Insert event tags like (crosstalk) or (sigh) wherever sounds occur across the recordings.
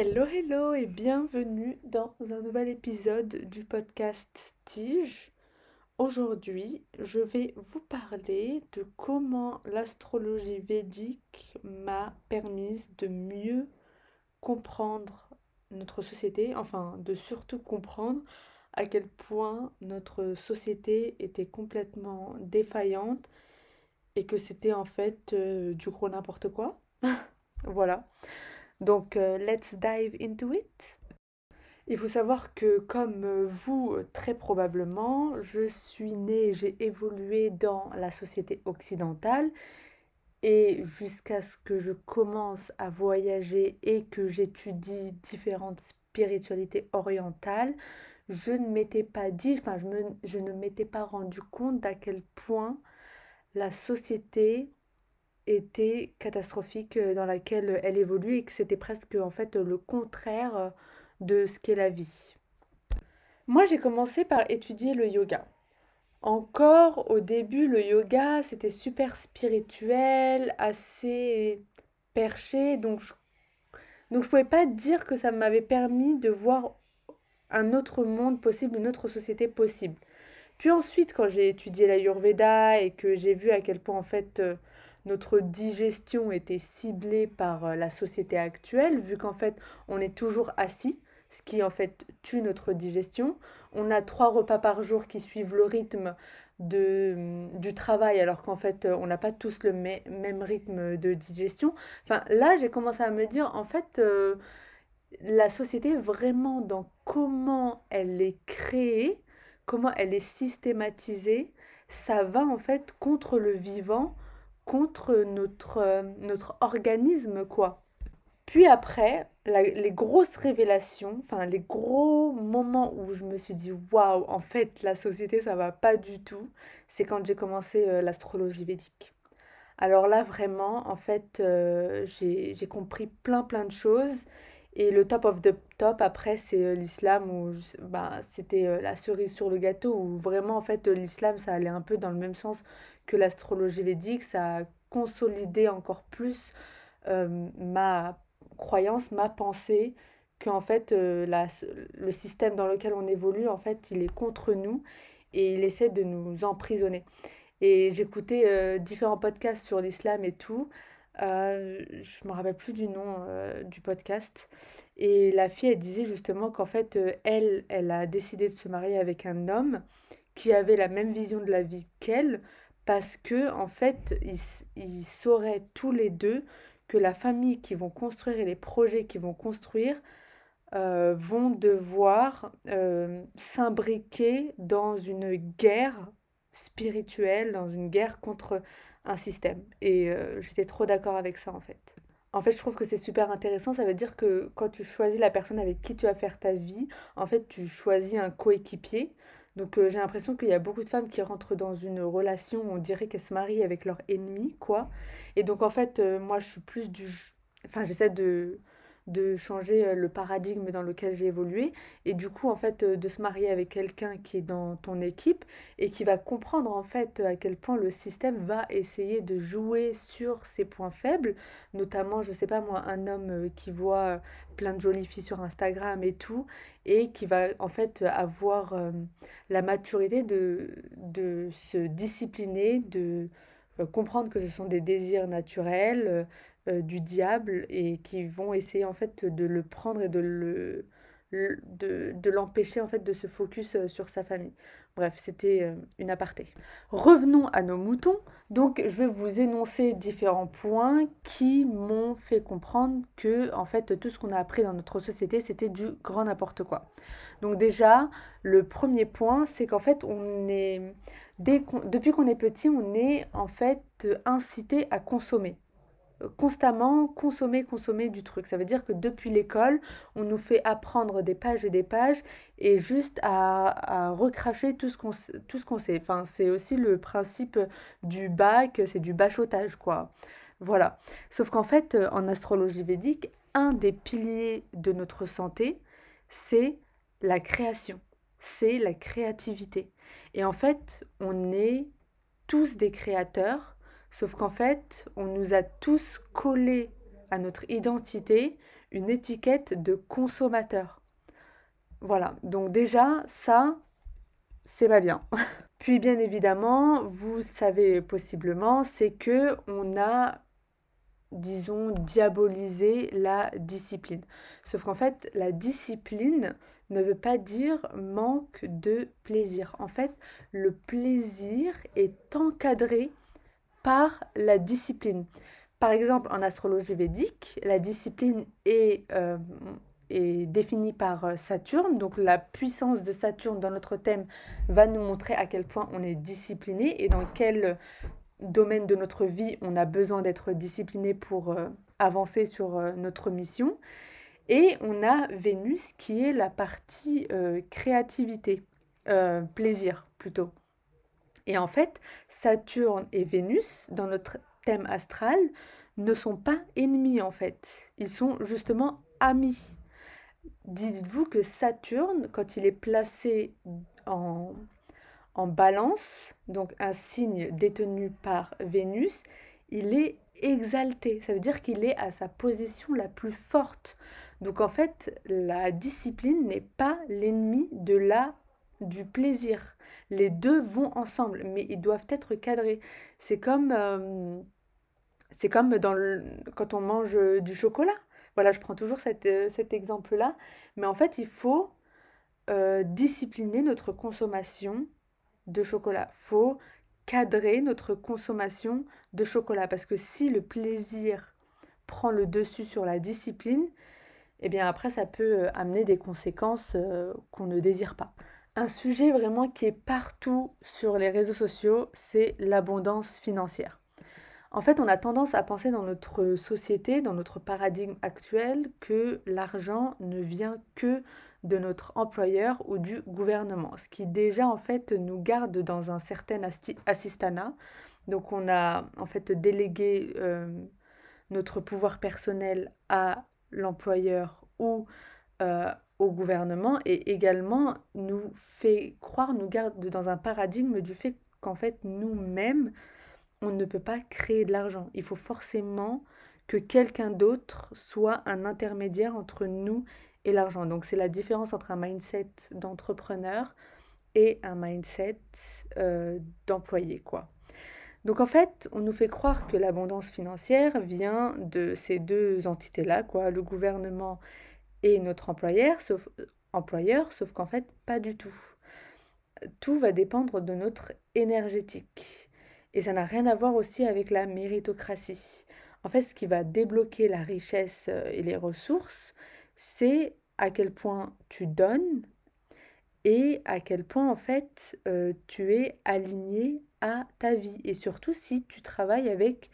Hello, hello et bienvenue dans un nouvel épisode du podcast Tige. Aujourd'hui, je vais vous parler de comment l'astrologie védique m'a permis de mieux comprendre notre société, enfin de surtout comprendre à quel point notre société était complètement défaillante et que c'était en fait euh, du gros n'importe quoi. (laughs) voilà. Donc, euh, let's dive into it. Il faut savoir que comme euh, vous, très probablement, je suis née, j'ai évolué dans la société occidentale et jusqu'à ce que je commence à voyager et que j'étudie différentes spiritualités orientales, je ne m'étais pas dit, enfin je, je ne m'étais pas rendu compte d'à quel point la société était catastrophique euh, dans laquelle elle évolue et que c'était presque en fait le contraire euh, de ce qu'est la vie. Moi, j'ai commencé par étudier le yoga. Encore au début, le yoga, c'était super spirituel, assez perché, donc je donc pouvais pas dire que ça m'avait permis de voir un autre monde possible, une autre société possible. Puis ensuite, quand j'ai étudié l'Ayurveda et que j'ai vu à quel point en fait euh, notre digestion était ciblée par euh, la société actuelle, vu qu'en fait on est toujours assis, ce qui en fait tue notre digestion. On a trois repas par jour qui suivent le rythme de, mm, du travail, alors qu'en fait on n'a pas tous le même rythme de digestion. Enfin là j'ai commencé à me dire en fait euh, la société vraiment dans comment elle est créée, comment elle est systématisée, ça va en fait contre le vivant contre notre, euh, notre organisme, quoi. Puis après, les grosses révélations, enfin les gros moments où je me suis dit waouh, en fait la société ça va pas du tout, c'est quand j'ai commencé euh, l'astrologie védique. Alors là vraiment, en fait, euh, j'ai compris plein plein de choses. Et le top of the top après, c'est l'islam où bah, c'était la cerise sur le gâteau où vraiment en fait l'islam ça allait un peu dans le même sens que l'astrologie védique, ça a consolidé encore plus euh, ma croyance, ma pensée, qu'en fait euh, la, le système dans lequel on évolue, en fait, il est contre nous et il essaie de nous emprisonner. Et j'écoutais euh, différents podcasts sur l'islam et tout. je ne me rappelle plus du nom du podcast. Et la fille, elle disait justement qu'en fait, elle, elle a décidé de se marier avec un homme qui avait la même vision de la vie qu'elle, parce que en fait, ils, sauraient tous les deux que la famille qui vont construire et les projets qui vont construire euh, vont devoir euh, s'imbriquer dans une guerre spirituelle, dans une guerre contre un système. Et euh, j'étais trop d'accord avec ça en fait. En fait, je trouve que c'est super intéressant. Ça veut dire que quand tu choisis la personne avec qui tu vas faire ta vie, en fait, tu choisis un coéquipier. Donc euh, j'ai l'impression qu'il y a beaucoup de femmes qui rentrent dans une relation, on dirait qu'elles se marient avec leur ennemi, quoi. Et donc en fait, euh, moi je suis plus du... Enfin j'essaie de, de changer euh, le paradigme dans lequel j'ai évolué. Et du coup en fait euh, de se marier avec quelqu'un qui est dans ton équipe et qui va comprendre en fait à quel point le système va essayer de jouer sur ses points faibles. Notamment je sais pas moi un homme euh, qui voit plein de jolies filles sur Instagram et tout et qui va en fait avoir la maturité de, de se discipliner de comprendre que ce sont des désirs naturels euh, du diable et qui vont essayer en fait de le prendre et de le de, de l'empêcher en fait de se focus euh, sur sa famille. Bref, c'était euh, une aparté. Revenons à nos moutons. Donc, je vais vous énoncer différents points qui m'ont fait comprendre que en fait tout ce qu'on a appris dans notre société, c'était du grand n'importe quoi. Donc déjà, le premier point, c'est qu'en fait, on est dès depuis qu'on est petit, on est en fait incité à consommer constamment consommer, consommer du truc. Ça veut dire que depuis l'école, on nous fait apprendre des pages et des pages et juste à, recracher tout ce qu'on qu'on sait. Enfin, c'est aussi le principe du bac, c'est du bachotage, quoi. Voilà. Sauf qu'en fait, en astrologie védique, un des piliers de notre santé, c'est la création, c'est la créativité. Et en fait, on est tous des créateurs Sauf qu'en fait, on nous a tous collé à notre identité une étiquette de consommateur. Voilà, donc déjà, ça, c'est pas bien. (laughs) Puis bien évidemment, vous savez possiblement, c'est que on a disons diabolisé la discipline. Sauf qu'en fait, la discipline ne veut pas dire manque de plaisir. En fait, le plaisir est encadré par la discipline. Par exemple, en astrologie védique, la discipline est, euh, définie par euh, Saturne. Donc la puissance de Saturne dans notre thème va nous montrer à quel point on est discipliné et dans quel domaine de notre vie on a besoin d'être discipliné pour euh, avancer sur notre mission. Et on a Vénus qui est la partie créativité, plaisir plutôt. Et en fait, Saturne et Vénus, dans notre thème astral, ne sont pas ennemis en fait. Ils sont justement amis. Dites-vous que Saturne, quand il est placé en, en balance, donc un signe détenu par Vénus, il est exalté. Ça veut dire qu'il est à sa position la plus forte. Donc en fait, la discipline n'est pas l'ennemi de la du plaisir. Les deux vont ensemble, mais ils doivent être cadrés. C'est comme, euh, comme dans quand on mange du chocolat. Voilà, je prends toujours euh, cet exemple-là. Mais en fait, il faut euh, discipliner notre consommation de chocolat. Il faut cadrer notre consommation de chocolat. Parce que si le plaisir prend le dessus sur la discipline, eh bien après, ça peut amener des conséquences qu'on ne désire pas. Un sujet vraiment qui est partout sur les réseaux sociaux, c'est l'abondance financière. En fait, on a tendance à penser dans notre société, dans notre paradigme actuel, que l'argent ne vient que de notre employeur ou du gouvernement, ce qui déjà en fait nous garde dans un certain assistanat. Donc on a en fait délégué euh, notre pouvoir personnel à l'employeur ou euh, au gouvernement et également nous fait croire, nous garde dans un paradigme du fait qu'en fait nous-mêmes, on ne peut pas créer de l'argent. Il faut forcément que quelqu'un d'autre soit un intermédiaire entre nous et l'argent. Donc c'est la différence entre un mindset d'entrepreneur et un mindset euh, d'employé, quoi. Donc en fait, on nous fait croire que l'abondance financière vient de ces deux entités-là, quoi, le gouvernement et notre employeur, sauf, employeur, sauf qu'en fait, pas du tout. Tout va dépendre de notre énergétique. Et ça n'a rien à voir aussi avec la méritocratie. En fait, ce qui va débloquer la richesse euh, et les ressources, c'est à quel point tu donnes et à quel point en fait euh, tu es aligné à ta vie. Et surtout si tu travailles avec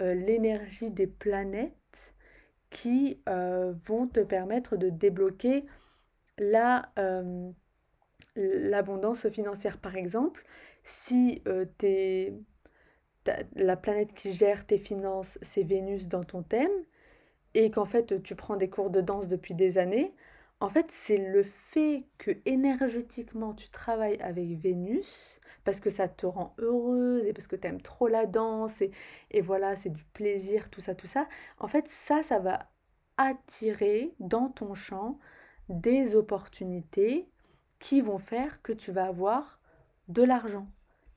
euh, l'énergie des planètes qui euh, vont te permettre de débloquer la, euh, l'abondance financière. Par exemple, si euh, la planète qui gère tes finances, c'est Vénus dans ton thème, et qu'en fait tu prends des cours de danse depuis des années, en fait c'est le fait que énergétiquement tu travailles avec Vénus parce que ça te rend heureuse et parce que tu aimes trop la danse et, voilà, c'est du plaisir, tout ça, tout ça. En fait, ça, ça va attirer dans ton champ des opportunités qui vont faire que tu vas avoir de l'argent.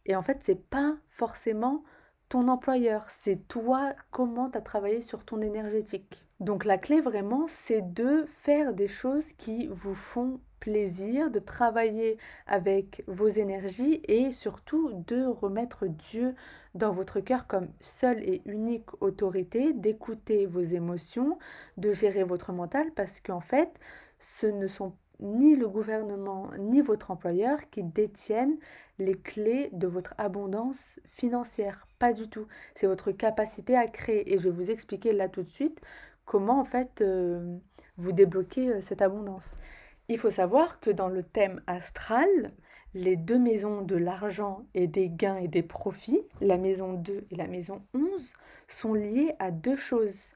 Et en fait, c'est pas forcément ton employeur, c'est toi comment tu as travaillé sur ton énergétique. Donc la clé vraiment, c'est de faire des choses qui vous font plaisir, de travailler avec vos énergies et surtout de remettre Dieu dans votre cœur comme seule et unique autorité, d'écouter vos émotions, de gérer votre mental parce qu'en fait, ce ne sont ni le gouvernement ni votre employeur qui détiennent les clés de votre abondance financière. Pas du tout. C'est votre capacité à créer. Et je vais vous expliquer là tout de suite comment en fait euh, vous débloquez euh, cette abondance? Il faut savoir que dans le thème astral, les deux maisons de l'argent et des gains et des profits, la maison 2 et la maison 11, sont liées à deux choses.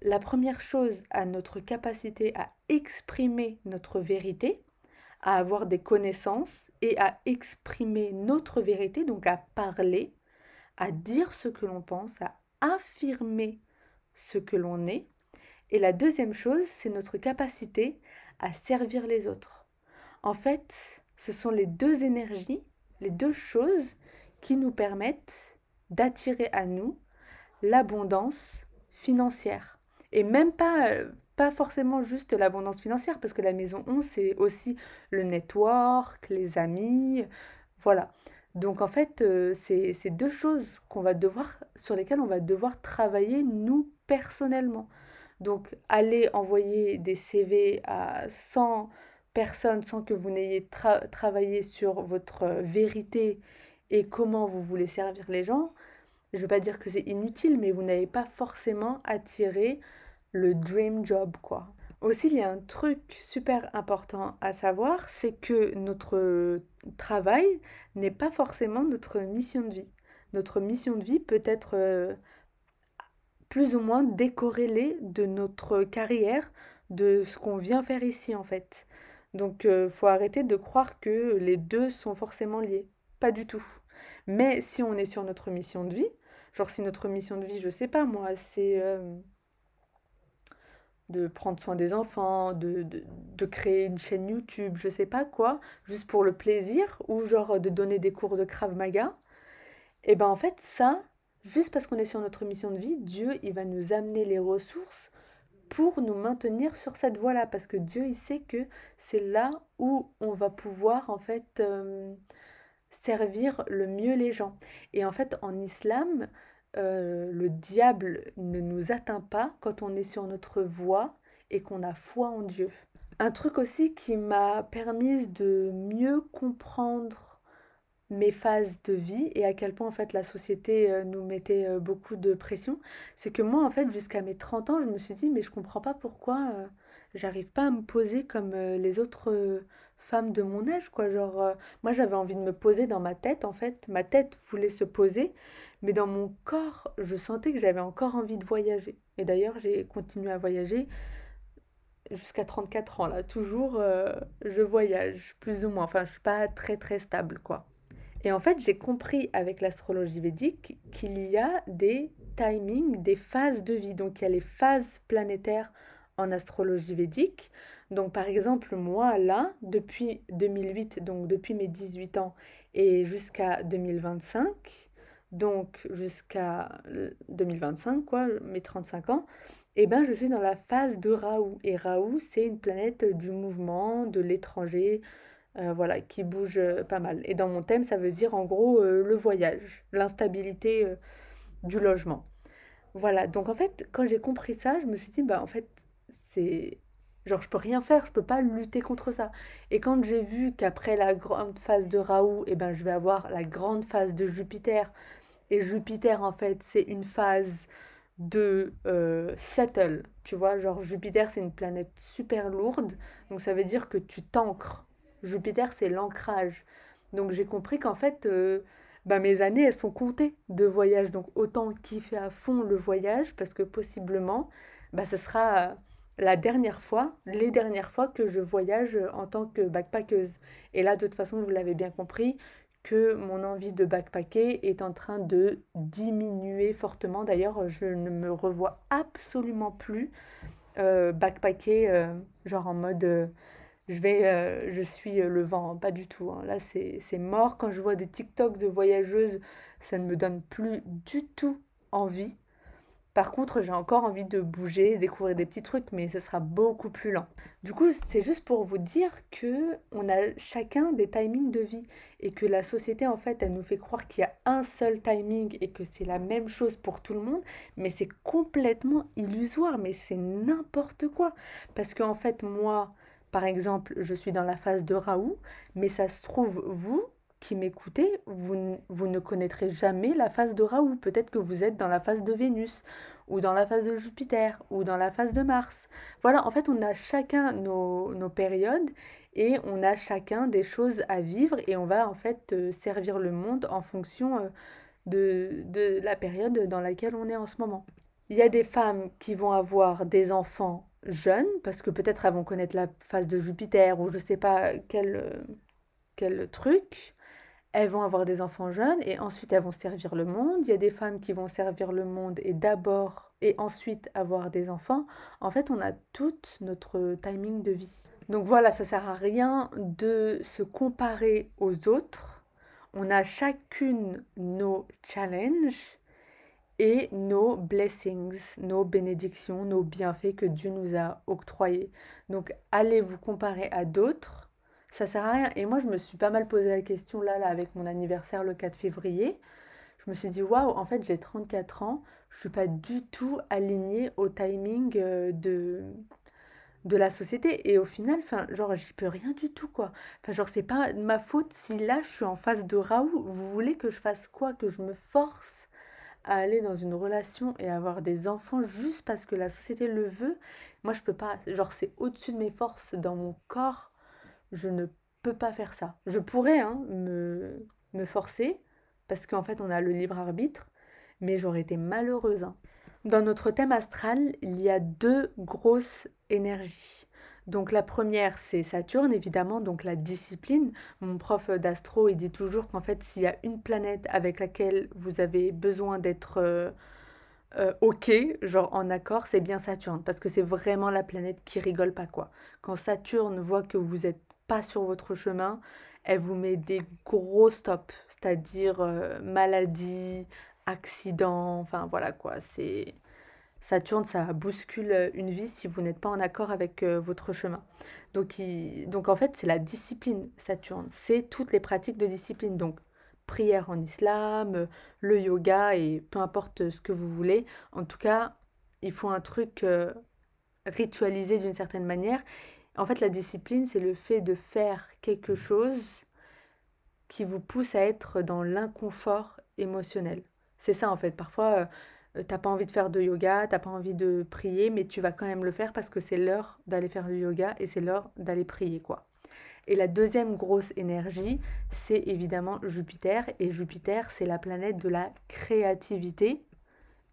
La première chose, à notre capacité à exprimer notre vérité, à avoir des connaissances et à exprimer notre vérité, donc à parler, à dire ce que l'on pense, à affirmer ce que l'on est. Et la deuxième chose, c'est notre capacité à servir les autres. En fait, ce sont les deux énergies, les deux choses qui nous permettent d'attirer à nous l'abondance financière. Et même pas, euh, pas forcément juste l'abondance financière, parce que la maison 11, c'est aussi le network, les amis, voilà. Donc en fait, euh, c'est deux choses qu'on va devoir, sur lesquelles on va devoir travailler nous personnellement. Donc aller envoyer des CV à 100 personne sans que vous n'ayez travaillé sur votre vérité et comment vous voulez servir les gens, je ne veux pas dire que c'est inutile, mais vous n'avez pas forcément attiré le dream job, quoi. Aussi, il y a un truc super important à savoir, c'est que notre travail n'est pas forcément notre mission de vie. Notre mission de vie peut être euh, plus ou moins décorrélée de notre carrière, de ce qu'on vient faire ici en fait. Donc, il euh, faut arrêter de croire que les deux sont forcément liés. Pas du tout. Mais si on est sur notre mission de vie, genre si notre mission de vie, je sais pas moi, c'est euh, de prendre soin des enfants, de, de, créer une chaîne YouTube, je sais pas quoi, juste pour le plaisir, ou genre de donner des cours de Krav Maga, et eh ben en fait ça, juste parce qu'on est sur notre mission de vie, Dieu, il va nous amener les ressources pour nous maintenir sur cette voie-là, parce que Dieu, il sait que c'est là où on va pouvoir en fait euh, servir le mieux les gens. Et en fait, en islam, euh, le diable ne nous atteint pas quand on est sur notre voie et qu'on a foi en Dieu. Un truc aussi qui m'a permis de mieux comprendre mes phases de vie et à quel point en fait la société euh, nous mettait euh, beaucoup de pression, c'est que moi en fait jusqu'à mes 30 ans, je me suis dit mais je comprends pas pourquoi euh, j'arrive pas à me poser comme les autres femmes de mon âge quoi, genre moi j'avais envie de me poser dans ma tête en fait, ma tête voulait se poser, mais dans mon corps, je sentais que j'avais encore envie de voyager. Et d'ailleurs, j'ai continué à voyager jusqu'à 34 ans là, toujours je voyage plus ou moins, enfin je suis pas très très stable quoi. Et en fait, j'ai compris avec l'astrologie védique qu'il y a des timings, des phases de vie. Donc, il y a les phases planétaires en astrologie védique. Donc, par exemple, moi, là, depuis 2008, donc depuis mes 18 ans et jusqu'à 2025, donc jusqu'à 2025, quoi, mes 35 ans, eh ben, je suis dans la phase de Raoult. Et Raoult, c'est une planète du mouvement, de l'étranger, euh, voilà, qui bouge euh, pas mal. Et dans mon thème, ça veut dire en gros euh, le voyage, l'instabilité du logement. Voilà, donc en fait, quand j'ai compris ça, je me suis dit, bah en fait, c'est... Genre, je peux rien faire, je peux pas lutter contre ça. Et quand j'ai vu qu'après la grande phase de Raoult, eh ben, je vais avoir la grande phase de Jupiter. Et Jupiter, en fait, c'est une phase de settle. Tu vois, genre Jupiter, c'est une planète super lourde. Donc ça veut dire que tu t'ancres Jupiter, c'est l'ancrage. Donc j'ai compris qu'en fait, euh, bah, mes années, elles sont comptées de voyage. Donc autant kiffer à fond le voyage, parce que possiblement, bah, ce sera la dernière fois, les dernières fois que je voyage en tant que backpackeuse. Et là, de toute façon, vous l'avez bien compris, que mon envie de backpacker est en train de diminuer fortement. D'ailleurs, je ne me revois absolument plus euh, backpacker, euh, genre en mode je vais, euh, je suis euh, le vent, pas du tout. Hein. Là, c'est mort. Quand je vois des TikTok de voyageuses, ça ne me donne plus du tout envie. Par contre, j'ai encore envie de bouger, découvrir des petits trucs, mais ce sera beaucoup plus lent. Du coup, c'est juste pour vous dire que on a chacun des timings de vie et que la société, en fait, elle nous fait croire qu'il y a un seul timing et que c'est la même chose pour tout le monde, mais c'est complètement illusoire, mais c'est n'importe quoi. Parce qu'en fait, moi, par exemple, je suis dans la phase de Raoult, mais ça se trouve, vous qui m'écoutez, vous, ne connaîtrez jamais la phase de Raoult. Peut-être que vous êtes dans la phase de Vénus, ou dans la phase de Jupiter, ou dans la phase de Mars. Voilà, en fait, on a chacun nos, nos périodes et on a chacun des choses à vivre et on va en fait euh, servir le monde en fonction euh, de, de la période dans laquelle on est en ce moment. Il y a des femmes qui vont avoir des enfants jeunes, parce que peut-être elles vont connaître la phase de Jupiter ou je ne sais pas quel, euh, quel truc. Elles vont avoir des enfants jeunes et ensuite elles vont servir le monde. Il y a des femmes qui vont servir le monde et d'abord et ensuite avoir des enfants. En fait, on a tout notre timing de vie. Donc voilà, ça sert à rien de se comparer aux autres. On a chacune nos challenges et nos blessings, nos bénédictions, nos bienfaits que Dieu nous a octroyés. Donc allez vous comparer à d'autres, ça sert à rien. Et moi, je me suis pas mal posé la question là, là avec mon anniversaire le 4 février. Je me suis dit, waouh, en fait, j'ai 34 ans, je suis pas du tout alignée au timing euh, de, de la société. Et au final, enfin, genre, j'y peux rien du tout, quoi. Enfin, genre, c'est pas ma faute si là, je suis en face de Raoult. Vous voulez que je fasse quoi? Que je me force? Aller dans une relation et avoir des enfants juste parce que la société le veut, moi je peux pas, genre c'est au-dessus de mes forces dans mon corps, je ne peux pas faire ça. Je pourrais hein, me, me forcer parce qu'en fait on a le libre arbitre, mais j'aurais été malheureuse. Hein. Dans notre thème astral, il y a deux grosses énergies. Donc la première, c'est Saturne, évidemment, donc la discipline. Mon prof d'astro, il dit toujours qu'en fait, s'il y a une planète avec laquelle vous avez besoin d'être euh, euh, OK, genre en accord, c'est bien Saturne, parce que c'est vraiment la planète qui rigole pas, quoi. Quand Saturne voit que vous n'êtes pas sur votre chemin, elle vous met des gros stops, c'est-à-dire euh, maladie, accident, enfin voilà quoi, c'est Saturne, ça bouscule une vie si vous n'êtes pas en accord avec euh, votre chemin. Donc, donc en fait, c'est la discipline, Saturne. C'est toutes les pratiques de discipline. Donc prière en islam, le yoga et peu importe ce que vous voulez. En tout cas, il faut un truc euh, ritualisé d'une certaine manière. En fait, la discipline, c'est le fait de faire quelque chose qui vous pousse à être dans l'inconfort émotionnel. C'est ça en fait. Parfois, euh, euh, t'as pas envie de faire de yoga, t'as pas envie de prier, mais tu vas quand même le faire parce que c'est l'heure d'aller faire du yoga et c'est l'heure d'aller prier, quoi. Et la deuxième grosse énergie, c'est évidemment Jupiter. Et Jupiter, c'est la planète de la créativité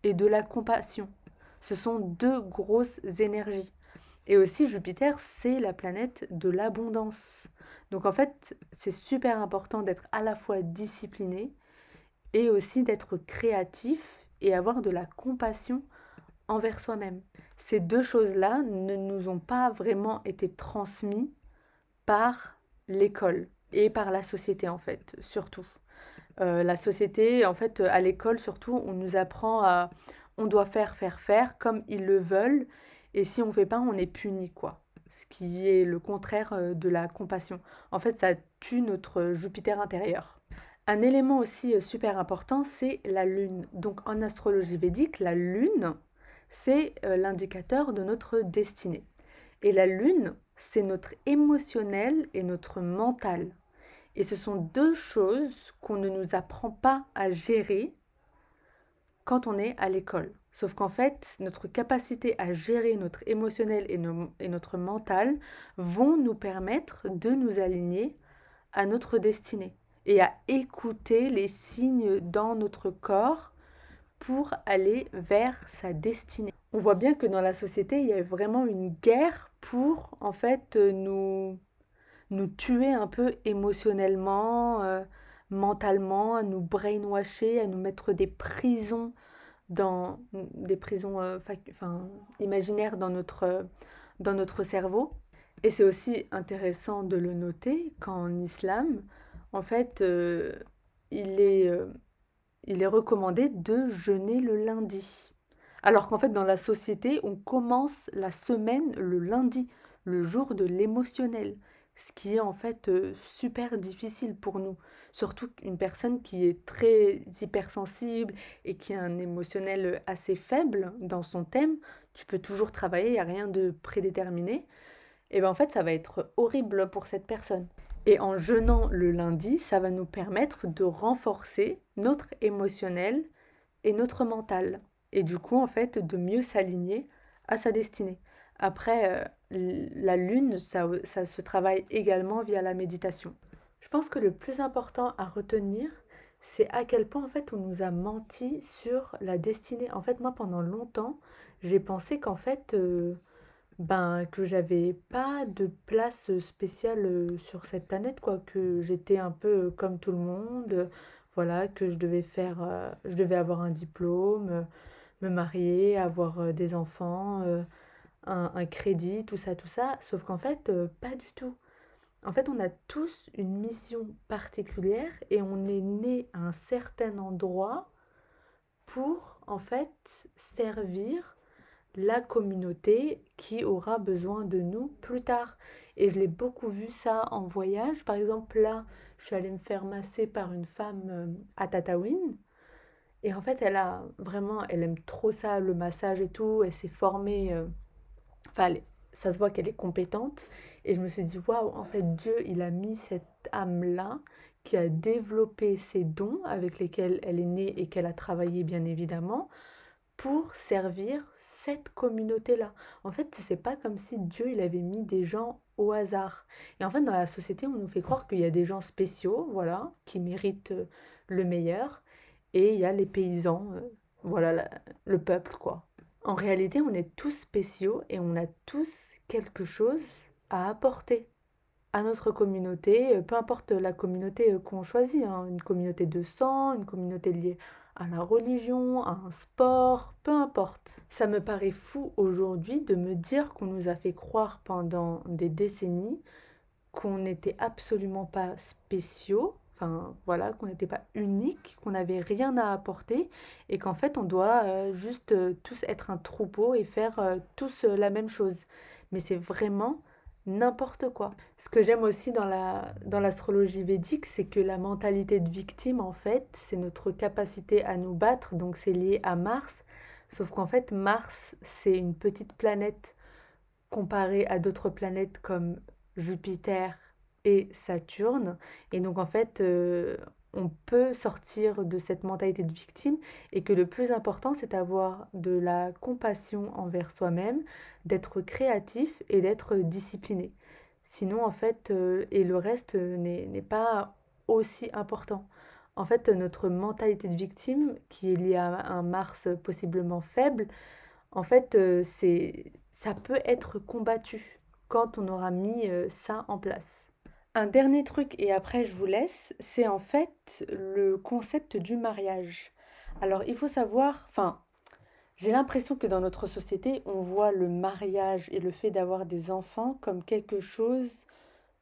et de la compassion. Ce sont deux grosses énergies. Et aussi, Jupiter, c'est la planète de l'abondance. Donc en fait, c'est super important d'être à la fois discipliné et aussi d'être créatif et avoir de la compassion envers soi-même. Ces deux choses-là ne nous ont pas vraiment été transmises par l'école et par la société en fait, surtout. Euh, la société, en fait, à l'école surtout, on nous apprend à... On doit faire, faire, faire comme ils le veulent. Et si on fait pas, on est puni, quoi. Ce qui est le contraire euh, de la compassion. En fait, ça tue notre Jupiter intérieur. Un élément aussi euh, super important, c'est la lune. Donc en astrologie védique, la lune, c'est euh, l'indicateur de notre destinée. Et la lune, c'est notre émotionnel et notre mental. Et ce sont deux choses qu'on ne nous apprend pas à gérer quand on est à l'école. Sauf qu'en fait, notre capacité à gérer notre émotionnel et, et, notre mental vont nous permettre de nous aligner à notre destinée et à écouter les signes dans notre corps pour aller vers sa destinée. On voit bien que dans la société, il y a vraiment une guerre pour en fait nous nous tuer un peu émotionnellement, euh, mentalement, à nous brainwasher, à nous mettre des prisons dans des prisons euh, enfin, imaginaires dans notre, dans notre cerveau. Et c'est aussi intéressant de le noter qu'en islam, en fait, euh, il, est, euh, il est recommandé de jeûner le lundi. Alors qu'en fait, dans la société, on commence la semaine le lundi, le jour de l'émotionnel, ce qui est en fait euh, super difficile pour nous. Surtout une personne qui est très hypersensible et qui a un émotionnel assez faible dans son thème, tu peux toujours travailler, il n'y a rien de prédéterminé. et bien en fait ça va être horrible pour cette personne. Et en jeûnant le lundi, ça va nous permettre de renforcer notre émotionnel et notre mental. Et du coup, en fait, de mieux s'aligner à sa destinée. Après, euh, la lune, ça, se travaille également via la méditation. Je pense que le plus important à retenir, c'est à quel point en fait on nous a menti sur la destinée. En fait, moi pendant longtemps, j'ai pensé qu'en fait euh, ben que j'avais pas de place spéciale euh, sur cette planète quoi, que j'étais un peu comme tout le monde, voilà, que je devais faire je devais avoir un diplôme, me marier, avoir des enfants, un, crédit, tout ça, tout ça. Sauf qu'en fait, euh, pas du tout. En fait, on a tous une mission particulière et on est né à un certain endroit pour, en fait, servir la communauté qui aura besoin de nous plus tard. Et je l'ai beaucoup vu ça en voyage. Par exemple, là, je suis allée me faire masser par une femme euh, à Tataouine. Et en fait, elle a vraiment, elle aime trop ça, le massage et tout. Elle s'est formée euh, Enfin, ça se voit qu'elle est compétente. Et je me suis dit, waouh, en fait, Dieu, il a mis cette âme-là qui a développé ses dons avec lesquels elle est née et qu'elle a travaillé, bien évidemment, pour servir cette communauté-là. En fait, c'est pas comme si Dieu, il avait mis des gens au hasard. Et en fait, dans la société, on nous fait croire qu'il y a des gens spéciaux, voilà, qui méritent euh, le meilleur. Et il y a les paysans, euh, voilà, le peuple, quoi. En réalité, on est tous spéciaux et on a tous quelque chose à apporter à notre communauté, euh, peu importe la communauté qu'on choisit, hein. une communauté de sang, une communauté liée à la religion, à un sport, peu importe. Ça me paraît fou aujourd'hui de me dire qu'on nous a fait croire pendant des décennies qu'on n'était absolument pas spéciaux, Enfin, voilà, qu'on n'était pas unique, qu'on n'avait rien à apporter et qu'en fait, on doit euh, juste euh, tous être un troupeau et faire euh, tous la même chose. Mais c'est vraiment n'importe quoi. Ce que j'aime aussi dans la dans l'astrologie védique, c'est que la mentalité de victime en fait, c'est notre capacité à nous battre, donc c'est lié à Mars. Sauf qu'en fait, Mars, c'est une petite planète comparée à d'autres planètes comme Jupiter, et Saturne. Et donc en fait, euh, on peut sortir de cette mentalité de victime et que le plus important, c'est d'avoir de la compassion envers soi-même, d'être créatif et d'être discipliné. Sinon, en fait, euh, et le reste n'est pas aussi important. En fait, notre mentalité de victime, qui est liée à un Mars possiblement faible, en fait, euh, c'est ça peut être combattu quand on aura mis ça en place. Un dernier truc, et après je vous laisse, c'est en fait le concept du mariage. Alors il faut savoir, enfin, j'ai l'impression que dans notre société, on voit le mariage et le fait d'avoir des enfants comme quelque chose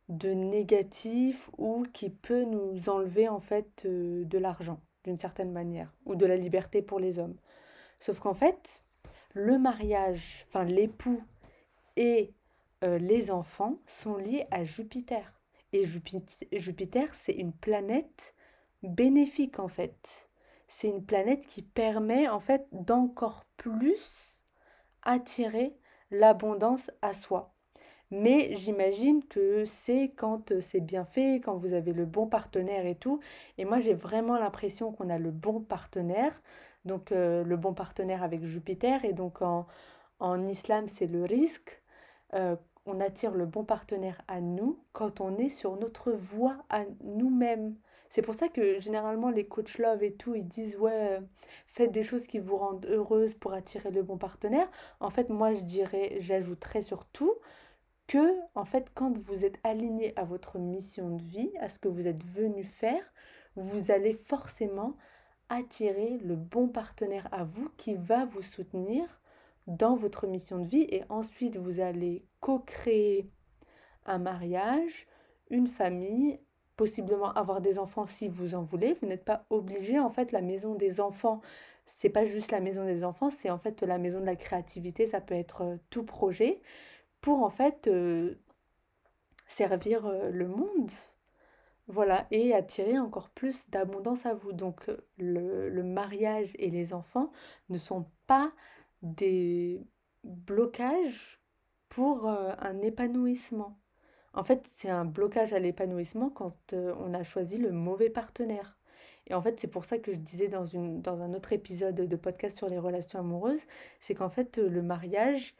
de négatif ou qui peut nous enlever en fait euh, de l'argent d'une certaine manière ou de la liberté pour les hommes. Sauf qu'en fait, le mariage, enfin l'époux et euh, les enfants sont liés à Jupiter. Et Jupiter, c'est une planète bénéfique en fait. C'est une planète qui permet en fait d'encore plus attirer l'abondance à soi. Mais j'imagine que c'est quand c'est bien fait, quand vous avez le bon partenaire et tout. Et moi, j'ai vraiment l'impression qu'on a le bon partenaire. Donc, euh, le bon partenaire avec Jupiter. Et donc, en, en islam, c'est le risque. Euh, on attire le bon partenaire à nous quand on est sur notre voie à nous-mêmes. C'est pour ça que généralement les coach love et tout, ils disent ouais, faites des choses qui vous rendent heureuse pour attirer le bon partenaire. En fait, moi je dirais, j'ajouterais surtout que en fait quand vous êtes aligné à votre mission de vie, à ce que vous êtes venu faire, vous allez forcément attirer le bon partenaire à vous qui va vous soutenir dans votre mission de vie et ensuite vous allez co-créer un mariage, une famille, possiblement avoir des enfants si vous en voulez. Vous n'êtes pas obligé. En fait, la maison des enfants, c'est pas juste la maison des enfants, c'est en fait la maison de la créativité. Ça peut être euh, tout projet pour en fait euh, servir euh, le monde. Voilà, et attirer encore plus d'abondance à vous. Donc le, le mariage et les enfants ne sont pas des blocages pour un épanouissement. En fait, c'est un blocage à l'épanouissement quand on a choisi le mauvais partenaire. Et en fait, c'est pour ça que je disais dans, une, dans un autre épisode de podcast sur les relations amoureuses, c'est qu'en fait, le mariage,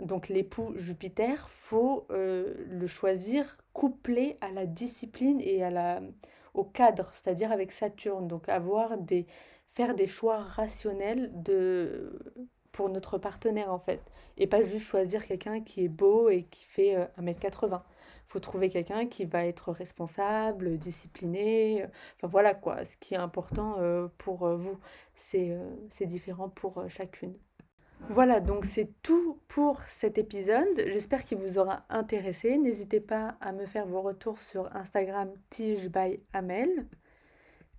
donc l'époux Jupiter, faut le choisir couplé à la discipline et à la, au cadre, c'est-à-dire avec Saturne. Donc avoir des, faire des choix rationnels de, pour notre partenaire en fait. Et pas juste choisir quelqu'un qui est beau et qui fait 1m80. Euh, faut trouver quelqu'un qui va être responsable, discipliné. Enfin voilà quoi, ce qui est important euh, pour euh, vous. C'est différent pour chacune. Voilà, donc c'est tout pour cet épisode. J'espère qu'il vous aura intéressé. N'hésitez pas à me faire vos retours sur Instagram Tige by Amel.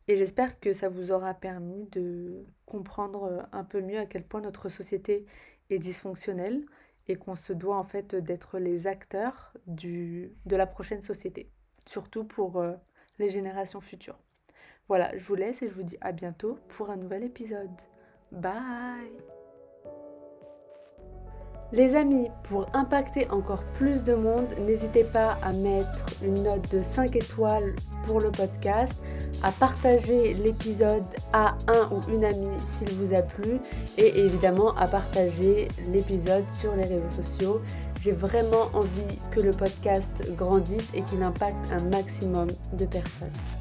Et j'espère que ça vous aura permis de comprendre euh, un peu mieux à quel point notre société est dysfonctionnelle et qu'on se doit en fait d'être les acteurs de la prochaine société, surtout pour euh, les générations futures. Voilà, je vous laisse et je vous dis à bientôt pour un nouvel épisode. Bye les amis, pour impacter encore plus de monde, n'hésitez pas à mettre une note de 5 étoiles pour le podcast, à partager l'épisode à un ou une amie s'il vous a plu et évidemment à partager l'épisode sur les réseaux sociaux. J'ai vraiment envie que le podcast grandisse et qu'il impacte un maximum de personnes.